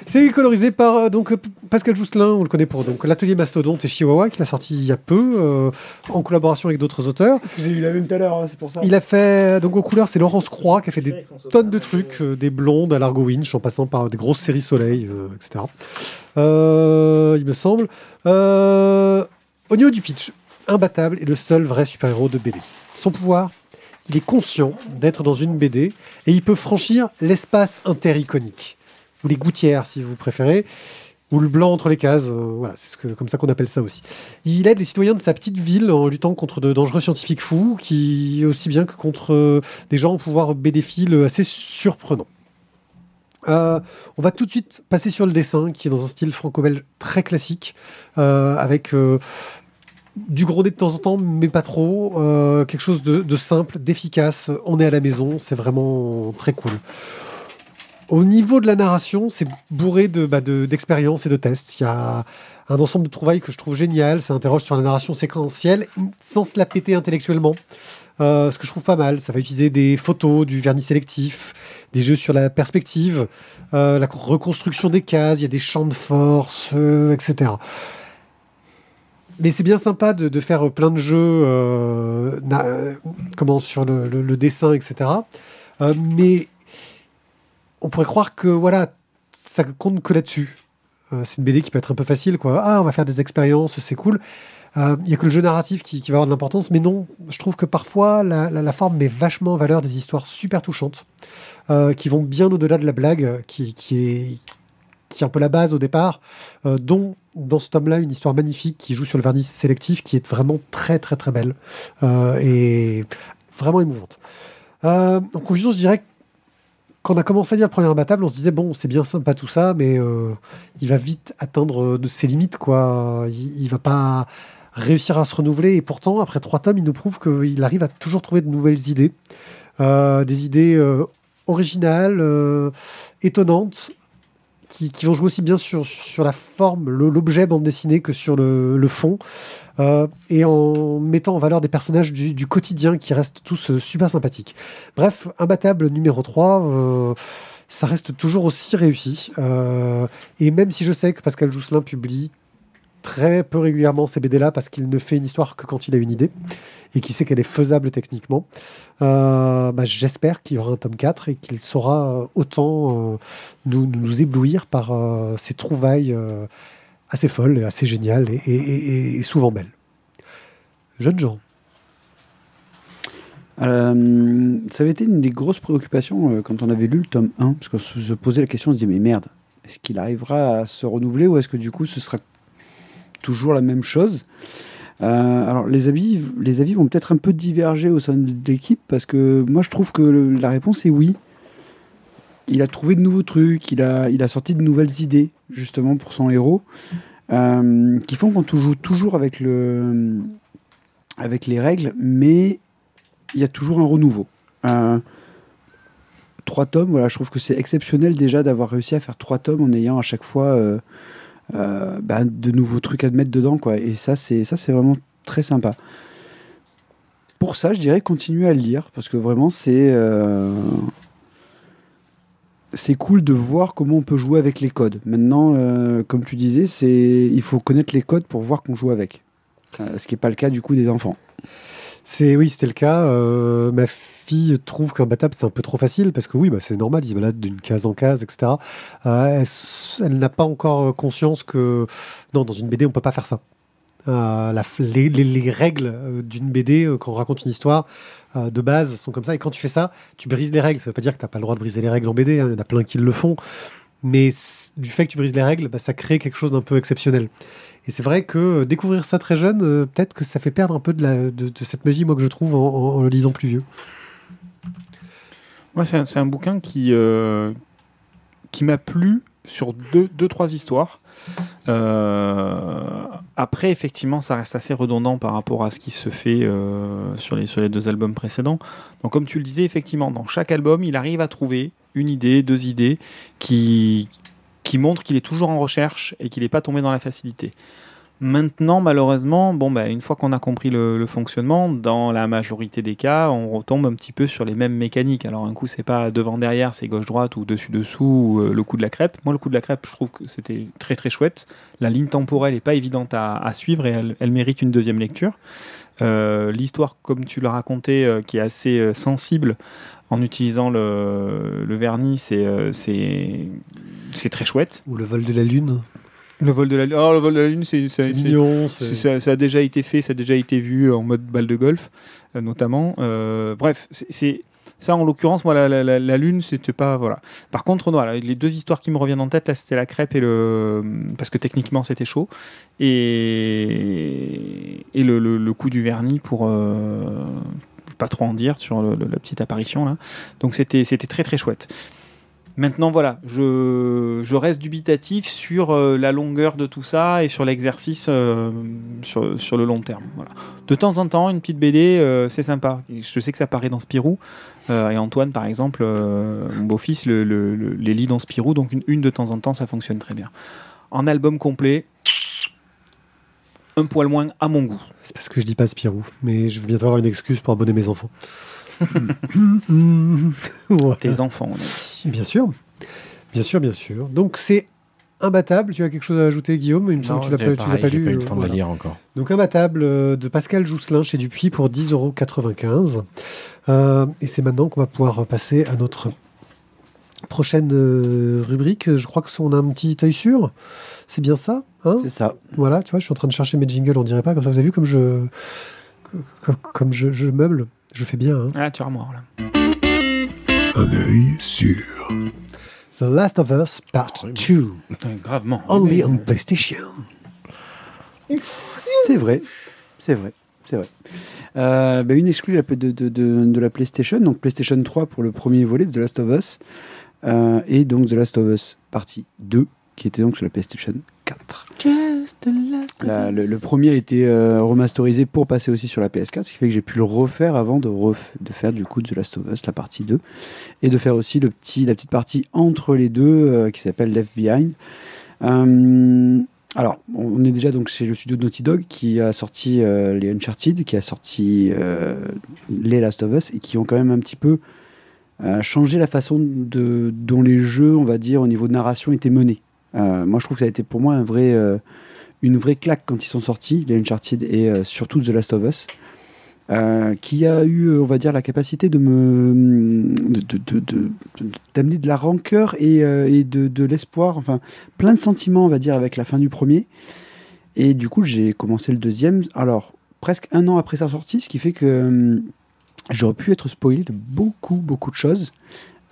C'est colorisé par euh, donc, Pascal Jousselin, on le connaît pour donc l'atelier Mastodonte et Chihuahua, qu'il a sorti il y a peu, euh, en collaboration avec d'autres auteurs. Parce que j'ai eu la même tout à l'heure, hein, c'est pour ça. Il a fait, donc aux couleurs, c'est Laurence Croix qui a fait des tonnes de trucs, euh, des blondes à Largo Winch, en passant par des grosses séries Soleil, euh, etc. Euh, il me semble. Euh, au niveau du pitch, Imbattable est le seul vrai super-héros de BD. Son pouvoir, il est conscient d'être dans une BD et il peut franchir l'espace intericonique, ou les gouttières si vous préférez, ou le blanc entre les cases, euh, voilà, c'est ce comme ça qu'on appelle ça aussi. Il aide les citoyens de sa petite ville en luttant contre de dangereux scientifiques fous, qui aussi bien que contre euh, des gens au pouvoir bédéphiles assez surprenants. Euh, on va tout de suite passer sur le dessin, qui est dans un style franco-belge très classique, euh, avec euh, du gros de temps en temps, mais pas trop. quelque chose de, simple, d'efficace. On est à la maison, c'est vraiment très cool. Au niveau de la narration, c'est bourré de, bah, de- d'expériences et de tests. Il y a un ensemble de trouvailles que je trouve génial. Ça interroge sur la narration séquentielle sans se la péter intellectuellement. Euh, ce que je trouve pas mal. Ça va utiliser des photos, du vernis sélectif, des jeux sur la perspective, euh, la reconstruction des cases, il y a des champs de force, euh, etc. Mais c'est bien sympa de, faire plein de jeux sur le, le- dessin, etc. Mais on pourrait croire que voilà, ça compte que là-dessus. Euh, c'est une BD qui peut être un peu facile, quoi. Ah, on va faire des expériences, c'est cool. Euh, Il y a que le jeu narratif qui, va avoir de l'importance, mais non, je trouve que parfois la, forme met vachement en valeur des histoires super touchantes, euh, qui vont bien au-delà de la blague, qui, est, un peu la base au départ, euh, dont dans ce tome-là une histoire magnifique qui joue sur le vernis sélectif, qui est vraiment très très très belle euh, et vraiment émouvante. Euh, en conclusion, je dirais que quand on a commencé à lire le premier imbattable, on se disait bon, c'est bien sympa tout ça, mais euh, il va vite atteindre euh, de ses limites, quoi. Il, va pas réussir à se renouveler, et pourtant, après trois tomes, il nous prouve qu'il arrive à toujours trouver de nouvelles idées, Euh, des idées originales, étonnantes, qui, vont jouer aussi bien sur, la forme, l'objet bande dessinée que sur le, fond, euh, et en mettant en valeur des personnages du, quotidien qui restent tous euh, super sympathiques. Bref, imbattable numéro 3, euh, ça reste toujours aussi réussi. Et même si je sais que Pascal Jousselin publie très peu régulièrement ces BD-là parce qu'il ne fait une histoire que quand il a une idée et qu'il sait qu'elle est faisable techniquement, euh, bah, j'espère qu'il y aura un tome 4 et qu'il saura euh, autant euh, nous, nous éblouir par euh, ses trouvailles assez folle, et assez géniale et, souvent belle. Jeunes gens. Ça avait été une des grosses préoccupations quand on avait lu le tome 1, parce qu'on se posait la question, on se disait, mais merde, est-ce qu'il arrivera à se renouveler ou est-ce que du coup ce sera toujours la même chose Euh, Alors les avis, les avis vont peut-être un peu diverger au sein de l'équipe, parce que moi je trouve que la réponse est oui. Il a trouvé de nouveaux trucs, il a, il a sorti de nouvelles idées, justement, pour son héros, euh, qui font qu'on joue toujours avec, le, avec les règles, mais il y a toujours un renouveau. Euh, trois tomes, voilà, je trouve que c'est exceptionnel déjà d'avoir réussi à faire trois tomes en ayant à chaque fois euh, bah, de nouveaux trucs à mettre dedans, quoi. Et ça, c'est vraiment très sympa. Pour ça, je dirais continuer à le lire parce que vraiment, c'est euh, c'est cool de voir comment on peut jouer avec les codes. Maintenant, euh, comme tu disais, il faut connaître les codes pour voir qu'on joue avec. Ce qui n'est pas le cas du coup des enfants. C'est oui, c'était le cas. Euh, ma fille trouve qu'un battable c'est un peu trop facile parce que oui, bah, c'est normal, ils se baladent d'une case en case, etc. Euh, elle n'a pas encore conscience que non, dans une BD on peut pas faire ça. Euh, les, les- les règles euh, d'une BD euh, quand on raconte une histoire euh, de base sont comme ça et quand tu fais ça, tu brises les règles. Ça veut pas dire que t'as pas le droit de briser les règles en BD. hein, Il y en a plein qui le font. Mais du fait que tu brises les règles, bah, ça crée quelque chose d'un peu exceptionnel. Et c'est vrai que euh, découvrir ça très jeune, euh, peut-être que ça fait perdre un peu de, cette magie, moi, que je trouve en, le lisant plus vieux. Un, c'est un bouquin qui, euh, qui m'a plu sur deux, deux trois histoires. Euh, après, effectivement, ça reste assez redondant par rapport à ce qui se fait euh, sur, les, deux albums précédents. Donc, comme tu le disais, effectivement, dans chaque album, il arrive à trouver une idée, deux idées qui montrent qu'il est toujours en recherche et qu'il n'est pas tombé dans la facilité. Maintenant, malheureusement, bon, bah, une fois qu'on a compris le, fonctionnement, dans la majorité des cas, on retombe un petit peu sur les mêmes mécaniques. Alors, un coup, c'est pas devant-derrière, c'est gauche-droite ou dessus-dessous, ou euh, le coup de la crêpe. Moi, le coup de la crêpe, je trouve que c'était très très chouette. La ligne temporelle n'est pas évidente à, suivre et elle, mérite une deuxième lecture. Euh, L'histoire, comme tu l'as raconté, euh, qui est assez sensible en utilisant le, vernis, c'est très chouette. Ou le vol de la lune. Le vol de la, oh, le vol de la lune, c'est c'est- C'est c'est- mignon. c'est- c'est- Ça, ça a déjà été fait, ça a déjà été vu en mode balle de golf, euh, notamment. Euh, bref, c'est- ça en l'occurrence, moi, la, la- la- la lune, c'était pas voilà. Par contre, voilà, les deux histoires qui me reviennent en tête, là, c'était la crêpe et le parce que techniquement c'était chaud et et le, le- le coup du vernis pour euh, pas trop en dire sur le- la petite apparition là. Donc c'était c'était très très chouette. Maintenant, voilà, je, reste dubitatif sur euh, la longueur de tout ça et sur l'exercice euh, sur, le long terme. De temps en temps, une petite BD, euh, c'est sympa. Je sais que ça paraît dans Spirou. et Antoine, par exemple, mon beau-fils, le- les lit dans Spirou. Donc, une, une de temps en temps, ça fonctionne très bien. En album complet, un poil moins à mon goût. C'est parce que je dis pas Spirou, mais je vais bientôt avoir une excuse pour abonner mes enfants. Voilà. Tes enfants, on a dit. Et Bien sûr. Bien sûr, bien sûr. Donc c'est imbattable. Tu as quelque chose à ajouter, Guillaume? Il me semble que tu l'as pas, pas lu. pas eu le temps voilà. de la lire encore. Donc imbattable euh, de Pascal Jousselin chez Dupuis pour 10,95€. Euh, et c'est maintenant qu'on va pouvoir passer à notre prochaine euh, rubrique. Je crois que on a un petit œil sûr. C'est bien ça hein? C'est ça. Voilà, tu vois, je suis en train de chercher mes jingles, on dirait pas, comme ça vous avez vu comme je, comme, comme je, je meuble, je fais bien. hein. Ah, tu armoire, là. Un œil sûr. The Last of Us Part 2, gravement. only on PlayStation. C'est vrai, c'est vrai, c'est vrai. Euh, bah, une exclue de, de, de, de- de la PlayStation, donc PlayStation 3 pour le premier volet de The Last of Us, euh, et donc The Last of Us partie 2, qui était donc sur la PlayStation 4. La- le, le premier a été euh, remasterisé pour passer aussi sur la PS4, ce qui fait que j'ai pu le refaire avant de, ref- de faire du coup The Last of Us, la partie 2, et de faire aussi le petit, la petite partie entre les deux euh, qui s'appelle Left Behind. Euh, alors, on est déjà donc chez le studio de Naughty Dog qui a sorti euh, les Uncharted, qui a sorti euh, les Last of Us et qui ont quand même un petit peu euh, changé la façon de, dont les jeux, on va dire, au niveau de narration étaient menés. Euh, moi, je trouve que ça a été pour moi euh, une vraie claque quand ils sont sortis, les Uncharted et euh, surtout The Last of Us. qui a eu, on va dire, la capacité de me d'amener de la rancœur et, de, l'espoir, enfin plein de sentiments, on va dire, avec la fin du premier. Et du coup, j'ai commencé le deuxième. Alors presque un an après sa sortie, ce qui fait que j'aurais pu être spoilé de beaucoup, beaucoup de choses,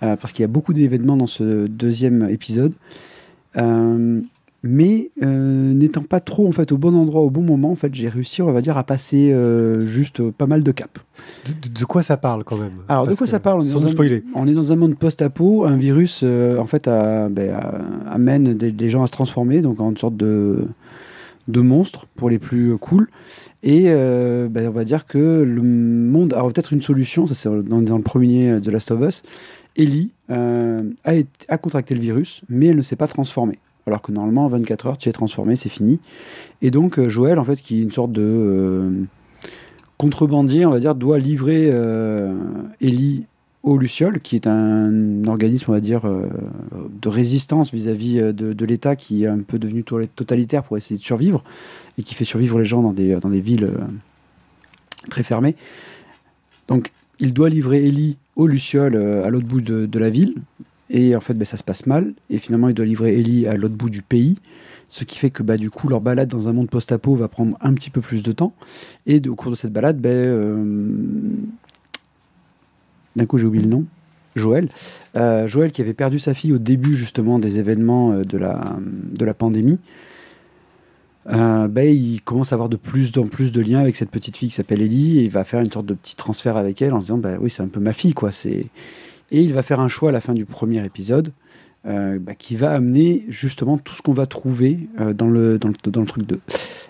parce qu'il y a beaucoup d'événements dans ce deuxième épisode. Euh, mais euh, n'étant pas trop en fait au bon endroit au bon moment, en fait, j'ai réussi, on va dire, à passer euh, juste pas mal de caps. De, de- de quoi ça parle quand même? Alors, de quoi ça parle? On est Sans dans un- spoiler. On est dans un monde post-apo, un virus en fait a- ben, a- amène des, des gens à se transformer, donc en une sorte de, de monstre pour les plus cool. Et euh, ben, on va dire que le monde a peut-être une solution, ça c'est dans, dans le premier de Last of Us. Ellie euh, a, contracté le virus, mais elle ne s'est pas transformée. Alors que normalement, en 24 heures, tu es transformé, c'est fini. Et donc, euh, Joël, en fait, qui est une sorte de euh, contrebandier, on va dire, doit livrer euh, Ellie au Luciole, qui est un organisme, on va dire, de résistance vis-à-vis de, l'État qui est un peu devenu to- totalitaire pour essayer de survivre et qui fait survivre les gens dans des, dans des villes très fermées. Donc, il doit livrer Ellie au Luciole euh, à l'autre bout de, la ville. Et en fait, ben, ça se passe mal. Et finalement, il doit livrer Ellie à l'autre bout du pays. Ce qui fait que bah, du coup, leur balade dans un monde post-apo va prendre un petit peu plus de temps. Et au cours de cette balade, ben, euh, d'un coup, j'ai oublié le nom. Joël. Euh, Joël qui avait perdu sa fille au début justement des événements de la pandémie. Euh, ben, il commence à avoir de plus en plus de liens avec cette petite fille qui s'appelle Ellie et il va faire une sorte de petit transfert avec elle en se disant bah oui c'est un peu ma fille quoi c'est et il va faire un choix à la fin du premier épisode euh, bah, qui va amener justement tout ce qu'on va trouver euh, dans, le, dans, le, dans le truc 2.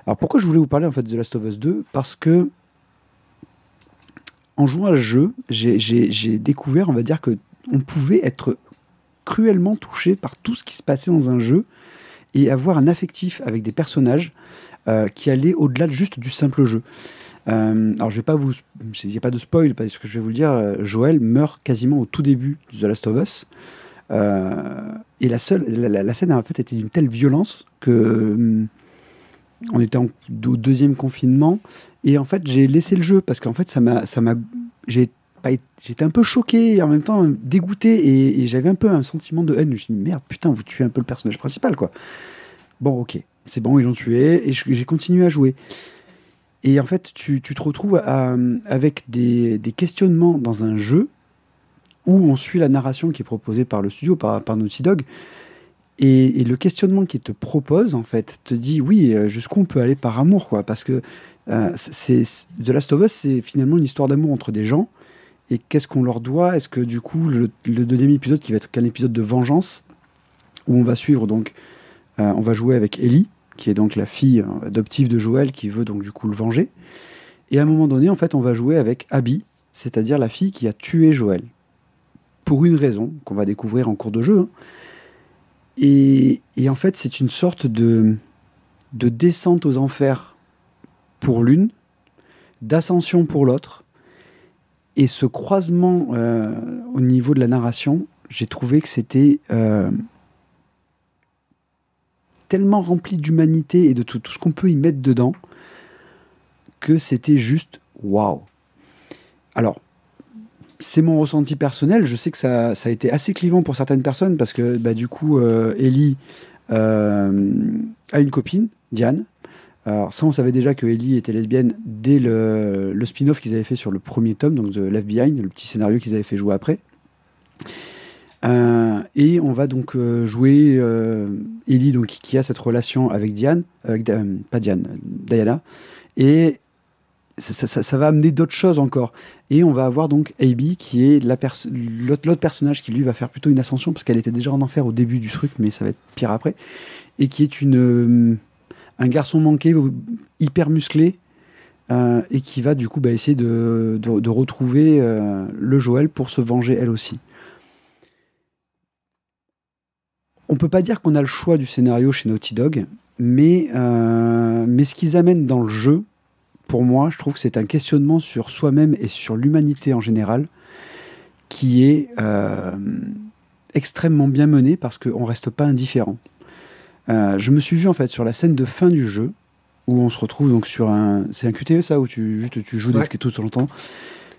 Alors pourquoi je voulais vous parler en fait de The Last of Us 2 Parce que en jouant à ce jeu, j'ai découvert, on va dire, que on pouvait être cruellement touché par tout ce qui se passait dans un jeu et avoir un affectif avec des personnages euh, qui allaient au-delà de juste du simple jeu. Euh, alors je vais pas vous, il n'y a pas de spoil parce que je vais vous le dire, euh, Joël meurt quasiment au tout début de The Last of Us. Euh, et la seule, la, la- scène en fait était d'une telle violence que hum, on était en- au deuxième confinement et en fait j'ai laissé le jeu parce qu'en fait ça m'a, ça m'a, j'ai été- j'étais un peu choqué et en même temps dégoûté et, j'avais un peu un sentiment de haine. Je me suis dit merde putain vous tuez un peu le personnage principal quoi. Bon ok c'est bon ils l'ont tué et j'ai continué à jouer. Et en fait, tu, te retrouves avec des, questionnements dans un jeu où on suit la narration qui est proposée par le studio, par, Naughty Dog. Et, le questionnement qu'il te propose, en fait, te dit oui, euh, jusqu'où on peut aller par amour, quoi. Parce que euh, c'est- The Last of Us, c'est finalement une histoire d'amour entre des gens. Et qu'est-ce qu'on leur doit? Est-ce que du coup, le, deuxième épisode, qui va être qu'un épisode de vengeance, où on va suivre donc, euh, on va jouer avec Ellie, qui est donc la fille euh, adoptive de Joël, qui veut donc du coup le venger. Et à un moment donné, en fait, on va jouer avec Abby, c'est-à-dire la fille qui a tué Joël. Pour une raison qu'on va découvrir en cours de jeu. hein. Et, en fait, c'est une sorte de descente aux enfers pour l'une, d'ascension pour l'autre. Et ce croisement euh, au niveau de la narration, j'ai trouvé que c'était euh, tellement rempli d'humanité et de tout, ce qu'on peut y mettre dedans que c'était juste waouh. Alors, c'est mon ressenti personnel. Je sais que ça, a été assez clivant pour certaines personnes parce que bah, du coup, euh, Ellie a une copine, Diane. Alors ça, on savait déjà que Ellie était lesbienne dès le, spin-off qu'ils avaient fait sur le premier tome, donc de Left Behind, le petit scénario qu'ils avaient fait jouer après. Euh, et on va donc euh, jouer euh, Ellie, donc, qui a cette relation avec Diane, pas Diane, Diana, et ça, va amener d'autres choses encore. Et on va avoir donc Abby, qui est l'autre personnage qui lui va faire plutôt une ascension, parce qu'elle était déjà en enfer au début du truc, mais ça va être pire après, et qui est une, un garçon manqué, hyper musclé, euh, et qui va du coup bah, essayer de, retrouver euh, le Joël pour se venger elle aussi. On peut pas dire qu'on a le choix du scénario chez Naughty Dog, mais, euh, mais ce qu'ils amènent dans le jeu, pour moi, je trouve que c'est un questionnement sur soi-même et sur l'humanité en général qui est extrêmement bien mené parce qu'on reste pas indifférent. Euh, je me suis vu en fait sur la scène de fin du jeu où on se retrouve donc sur un. C'est un QTE ça, où tu, juste, tu joues des Ouais. skatos tout le temps.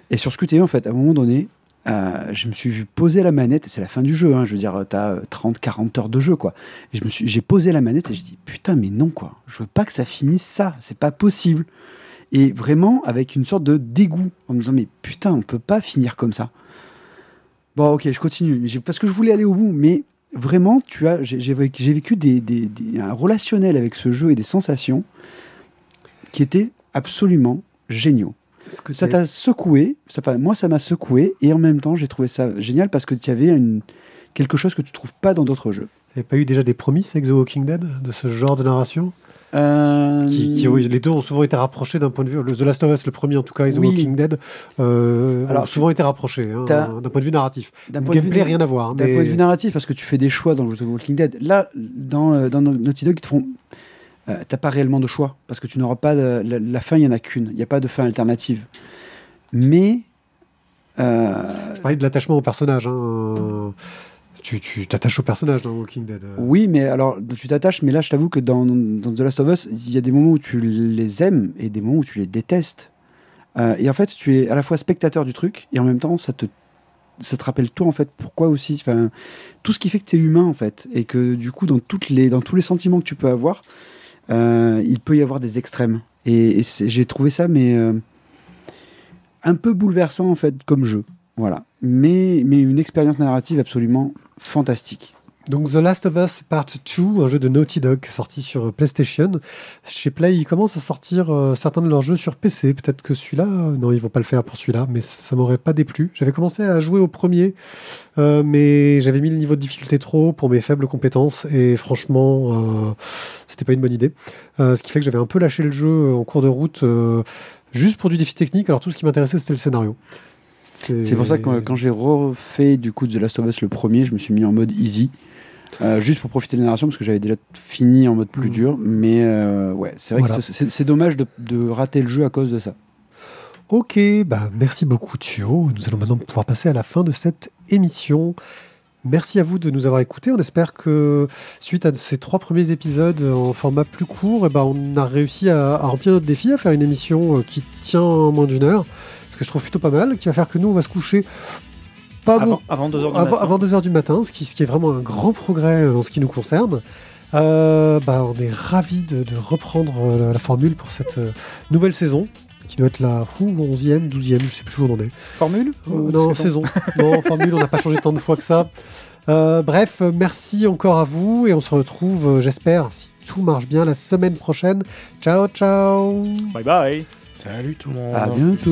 Et sur ce QTE, en fait, à un moment donné, euh, je me suis vu poser la manette, et c'est la fin du jeu, hein, je veux dire, t'as 30, 40 heures de jeu, quoi. Et je me suis, j'ai posé la manette et je dis, putain, mais non, quoi. Je veux pas que ça finisse ça, c'est pas possible. Et vraiment, avec une sorte de dégoût, en me disant, mais putain, on peut pas finir comme ça. Bon, ok, je continue, parce que je voulais aller au bout, mais vraiment, tu as, j'ai, vécu, des, des- des- un relationnel avec ce jeu et des sensations qui étaient absolument géniaux. Que Ça t'a secoué, ça, moi ça m'a secoué, et en même temps j'ai trouvé ça génial parce que tu avais une, quelque chose que tu trouves pas dans d'autres jeux. t'avais pas eu déjà des promises avec The Walking Dead de ce genre de narration? Euh, qui, qui- oui, Les deux ont souvent été rapprochés d'un point de vue. le- The Last of Us, le premier en tout cas, et The Oui. Walking Dead, euh, Alors, ont souvent été rapprochés hein, d'un point de vue narratif. D'un point de vue gameplay, de- rien à voir. D'un mais- point de vue narratif, parce que tu fais des choix dans The Walking Dead. Là, dans, euh, dans Naughty Dog, ils te font. euh, T'as pas réellement de choix, parce que tu n'auras pas. de- la, la fin, il n'y en a qu'une. Il n'y a pas de fin alternative. Mais. Je parlais de l'attachement au personnage. hein. Tu t'attaches au personnage dans Walking Dead. euh. Oui, mais alors tu t'attaches, mais là je t'avoue que dans, The Last of Us, il y a des moments où tu les aimes et des moments où tu les détestes. Euh, et en fait, tu es à la fois spectateur du truc et en même temps, ça te, ça te rappelle toi en fait pourquoi aussi. Tout ce qui fait que tu es humain en fait et que du coup, dans, toutes les, dans tous les sentiments que tu peux avoir, euh, il peut y avoir des extrêmes. Et, et j'ai trouvé ça, mais un peu bouleversant en fait comme jeu. Voilà. Mais, une expérience narrative absolument fantastique. Donc The Last of Us Part 2, un jeu de Naughty Dog sorti sur PlayStation. Chez Play, ils commencent à sortir euh, certains de leurs jeux sur PC. Peut-être que celui-là, euh, non, ils vont pas le faire pour celui-là, mais ça m'aurait pas déplu. J'avais commencé à jouer au premier, euh, mais j'avais mis le niveau de difficulté trop pour mes faibles compétences et franchement, euh, c'était pas une bonne idée. Ce qui fait que j'avais un peu lâché le jeu en cours de route. Juste pour du défi technique, alors tout ce qui m'intéressait c'était le scénario. C'est pour ça que quand, quand j'ai refait du coup The Last of Us le premier, je me suis mis en mode easy. euh, juste pour profiter de la narration parce que j'avais déjà fini en mode plus Mhm. dur mais euh, ouais c'est vrai Voilà. que c'est- dommage de, de rater le jeu à cause de ça Ok, bah merci beaucoup Thio. Nous allons maintenant pouvoir passer à la fin de cette émission. Merci à vous de nous avoir écoutés. On espère que suite à ces trois premiers épisodes en format plus court, eh ben, on a réussi à, à remplir notre défi, à faire une émission euh, qui tient en moins d'une heure, ce que je trouve plutôt pas mal, qui va faire que nous on va se coucher pas bon- Avant, avant 2h du avant, matin. avant 2h du matin, ce qui, ce qui est vraiment un grand progrès euh, en ce qui nous concerne. Euh, bah, on est ravis de, de reprendre euh, la, la formule pour cette nouvelle saison, qui doit être la ouh, 11e, 12e, je sais plus où on en est. Formule Euh, non, saison non, formule, on n'a pas changé tant de fois que ça. Euh, bref, merci encore à vous et on se retrouve, j'espère, si tout marche bien, la semaine prochaine. Ciao, ciao Bye bye Salut tout le monde. à bientôt